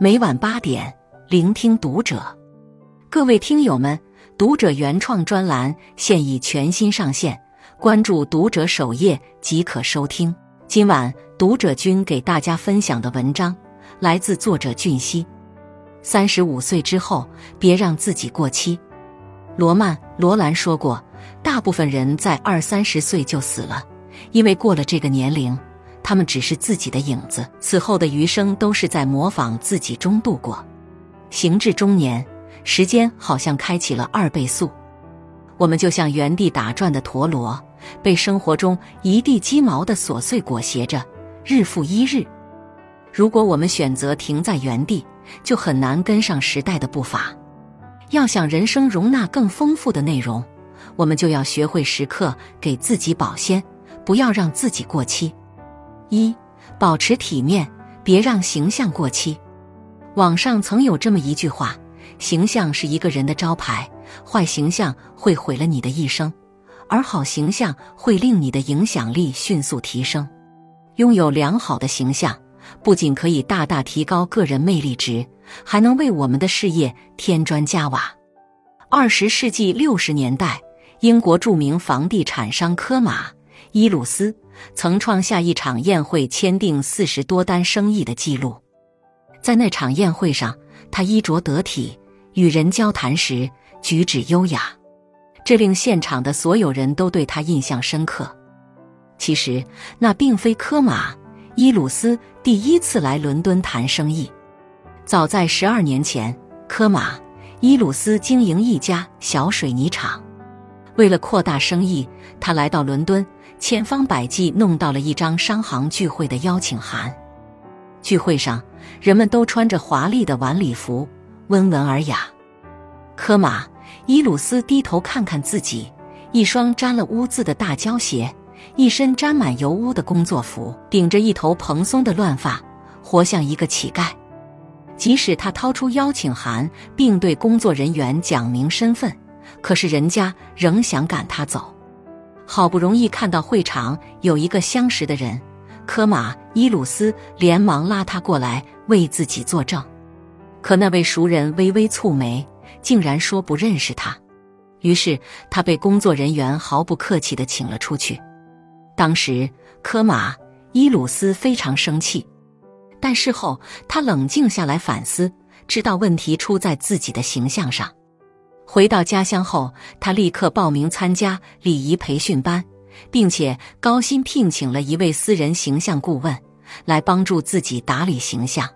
每晚八点，聆听读者。各位听友们，读者原创专栏现已全新上线，关注读者首页即可收听。今晚读者君给大家分享的文章来自作者俊熙。三十五岁之后，别让自己过期。罗曼·罗兰说过，大部分人在二三十岁就死了，因为过了这个年龄。他们只是自己的影子，此后的余生都是在模仿自己中度过。行至中年，时间好像开启了二倍速，我们就像原地打转的陀螺，被生活中一地鸡毛的琐碎裹挟着，日复一日。如果我们选择停在原地，就很难跟上时代的步伐。要想人生容纳更丰富的内容，我们就要学会时刻给自己保鲜，不要让自己过期。一，保持体面，别让形象过期。网上曾有这么一句话：形象是一个人的招牌，坏形象会毁了你的一生，而好形象会令你的影响力迅速提升。拥有良好的形象，不仅可以大大提高个人魅力值，还能为我们的事业添砖加瓦。二十世纪六十年代，英国著名房地产商科马伊鲁斯。曾创下一场宴会签订四十多单生意的记录。在那场宴会上，他衣着得体，与人交谈时举止优雅，这令现场的所有人都对他印象深刻。其实，那并非科马伊鲁斯第一次来伦敦谈生意。早在十二年前，科马伊鲁斯经营一家小水泥厂，为了扩大生意，他来到伦敦。千方百计弄到了一张商行聚会的邀请函。聚会上，人们都穿着华丽的晚礼服，温文尔雅。科马伊鲁斯低头看看自己，一双沾了污渍的大胶鞋，一身沾满油污的工作服，顶着一头蓬松的乱发，活像一个乞丐。即使他掏出邀请函，并对工作人员讲明身份，可是人家仍想赶他走。好不容易看到会场有一个相识的人，科马伊鲁斯连忙拉他过来为自己作证，可那位熟人微微蹙眉，竟然说不认识他。于是他被工作人员毫不客气地请了出去。当时科马伊鲁斯非常生气，但事后他冷静下来反思，知道问题出在自己的形象上。回到家乡后，他立刻报名参加礼仪培训班，并且高薪聘请了一位私人形象顾问来帮助自己打理形象。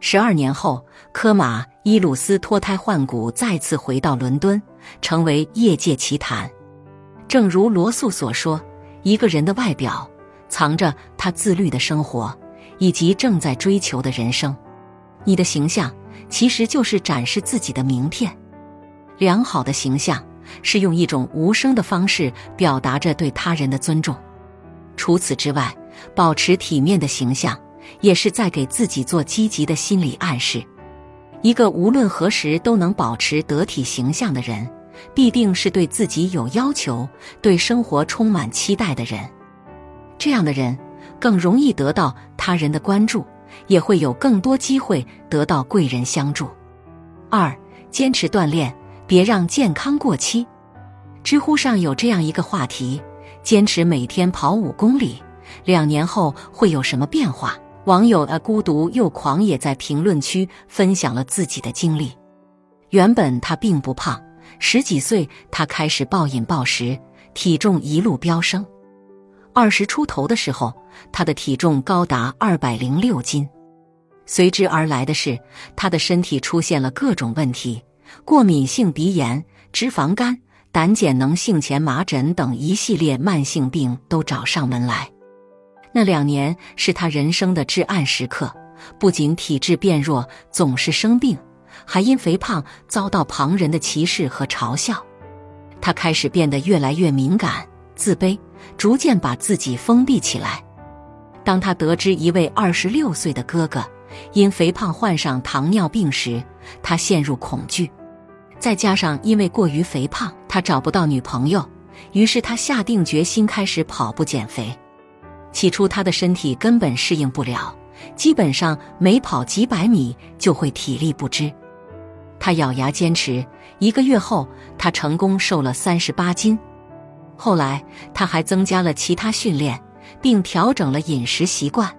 十二年后，科马伊鲁斯脱胎换骨，再次回到伦敦，成为业界奇谈。正如罗素所说：“一个人的外表藏着他自律的生活以及正在追求的人生。你的形象其实就是展示自己的名片。”良好的形象是用一种无声的方式表达着对他人的尊重。除此之外，保持体面的形象也是在给自己做积极的心理暗示。一个无论何时都能保持得体形象的人，必定是对自己有要求、对生活充满期待的人。这样的人更容易得到他人的关注，也会有更多机会得到贵人相助。二、坚持锻炼。别让健康过期。知乎上有这样一个话题：坚持每天跑五公里，两年后会有什么变化？网友啊孤独又狂也在评论区分享了自己的经历。原本他并不胖，十几岁他开始暴饮暴食，体重一路飙升。二十出头的时候，他的体重高达二百零六斤。随之而来的是，他的身体出现了各种问题。过敏性鼻炎、脂肪肝、胆碱能性前麻疹等一系列慢性病都找上门来。那两年是他人生的至暗时刻，不仅体质变弱，总是生病，还因肥胖遭到旁人的歧视和嘲笑。他开始变得越来越敏感、自卑，逐渐把自己封闭起来。当他得知一位二十六岁的哥哥因肥胖患上糖尿病时，他陷入恐惧。再加上因为过于肥胖，他找不到女朋友，于是他下定决心开始跑步减肥。起初他的身体根本适应不了，基本上每跑几百米就会体力不支。他咬牙坚持，一个月后，他成功瘦了三十八斤。后来，他还增加了其他训练，并调整了饮食习惯。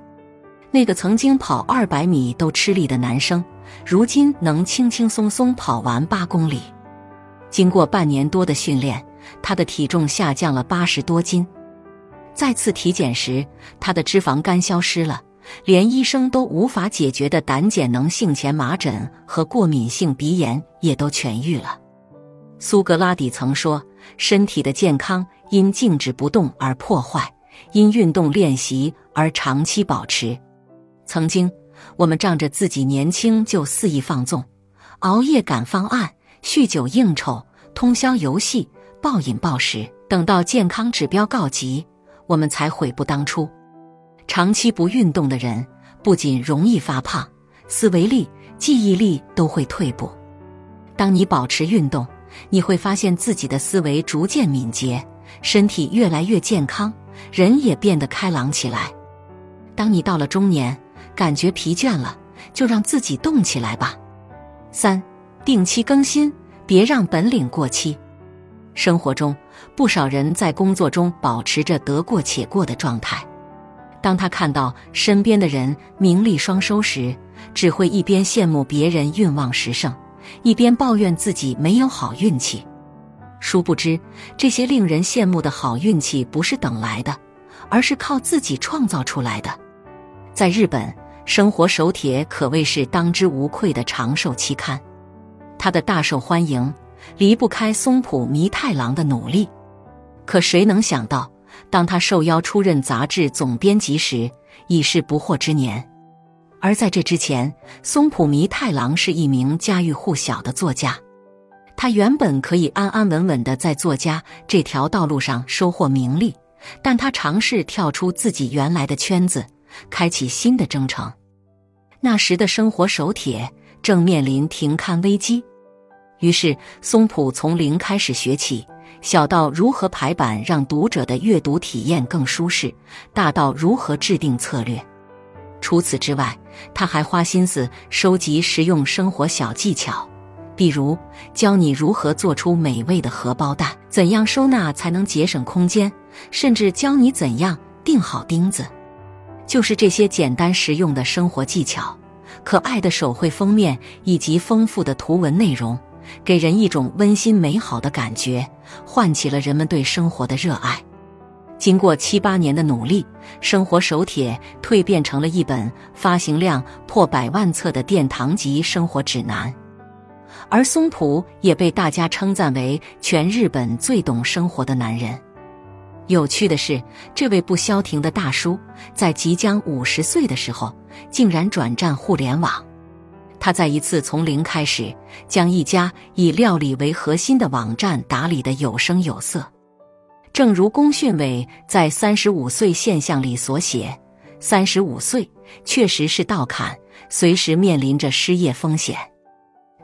那个曾经跑二百米都吃力的男生，如今能轻轻松松跑完八公里。经过半年多的训练，他的体重下降了八十多斤。再次体检时，他的脂肪肝消失了，连医生都无法解决的胆碱能性前麻疹和过敏性鼻炎也都痊愈了。苏格拉底曾说：“身体的健康因静止不动而破坏，因运动练习而长期保持。”曾经，我们仗着自己年轻就肆意放纵，熬夜赶方案，酗酒应酬，通宵游戏，暴饮暴食。等到健康指标告急，我们才悔不当初。长期不运动的人，不仅容易发胖，思维力、记忆力都会退步。当你保持运动，你会发现自己的思维逐渐敏捷，身体越来越健康，人也变得开朗起来。当你到了中年，感觉疲倦了，就让自己动起来吧。三，定期更新，别让本领过期。生活中，不少人在工作中保持着得过且过的状态。当他看到身边的人名利双收时，只会一边羡慕别人运旺时盛，一边抱怨自己没有好运气。殊不知，这些令人羡慕的好运气不是等来的，而是靠自己创造出来的。在日本。生活手帖可谓是当之无愧的长寿期刊，它的大受欢迎离不开松浦弥太郎的努力。可谁能想到，当他受邀出任杂志总编辑时，已是不惑之年。而在这之前，松浦弥太郎是一名家喻户晓的作家。他原本可以安安稳稳的在作家这条道路上收获名利，但他尝试跳出自己原来的圈子。开启新的征程。那时的生活手帖正面临停刊危机，于是松浦从零开始学起，小到如何排版让读者的阅读体验更舒适，大到如何制定策略。除此之外，他还花心思收集实用生活小技巧，比如教你如何做出美味的荷包蛋，怎样收纳才能节省空间，甚至教你怎样钉好钉子。就是这些简单实用的生活技巧，可爱的手绘封面以及丰富的图文内容，给人一种温馨美好的感觉，唤起了人们对生活的热爱。经过七八年的努力，生活手帖蜕变成了一本发行量破百万册的殿堂级生活指南，而松浦也被大家称赞为全日本最懂生活的男人。有趣的是，这位不消停的大叔在即将五十岁的时候，竟然转战互联网。他在一次从零开始，将一家以料理为核心的网站打理得有声有色。正如龚训伟在《三十五岁现象》里所写：“三十五岁确实是道坎，随时面临着失业风险。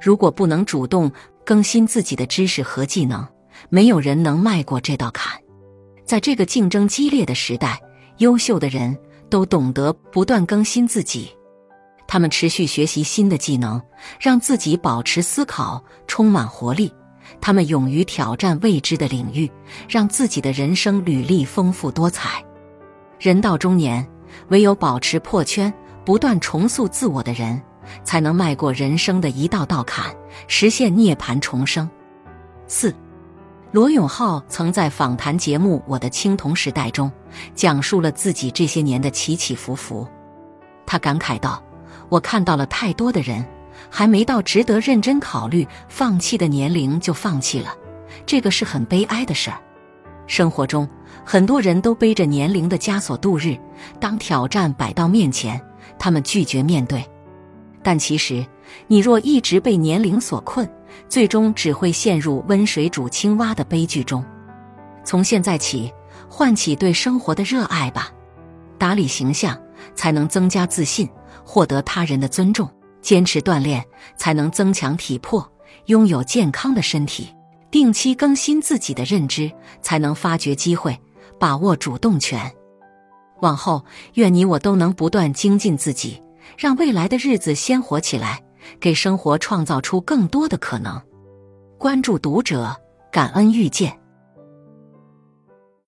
如果不能主动更新自己的知识和技能，没有人能迈过这道坎。”在这个竞争激烈的时代，优秀的人都懂得不断更新自己，他们持续学习新的技能，让自己保持思考，充满活力。他们勇于挑战未知的领域，让自己的人生履历丰富多彩。人到中年，唯有保持破圈，不断重塑自我的人，才能迈过人生的一道道坎，实现涅槃重生。四。罗永浩曾在访谈节目《我的青铜时代》中讲述了自己这些年的起起伏伏。他感慨道：“我看到了太多的人，还没到值得认真考虑放弃的年龄就放弃了，这个是很悲哀的事儿。生活中，很多人都背着年龄的枷锁度日，当挑战摆到面前，他们拒绝面对。但其实，你若一直被年龄所困，最终只会陷入温水煮青蛙的悲剧中。从现在起，唤起对生活的热爱吧。打理形象，才能增加自信，获得他人的尊重；坚持锻炼，才能增强体魄，拥有健康的身体；定期更新自己的认知，才能发掘机会，把握主动权。往后，愿你我都能不断精进自己，让未来的日子鲜活起来，给生活创造出更多的可能。关注读者，感恩遇见。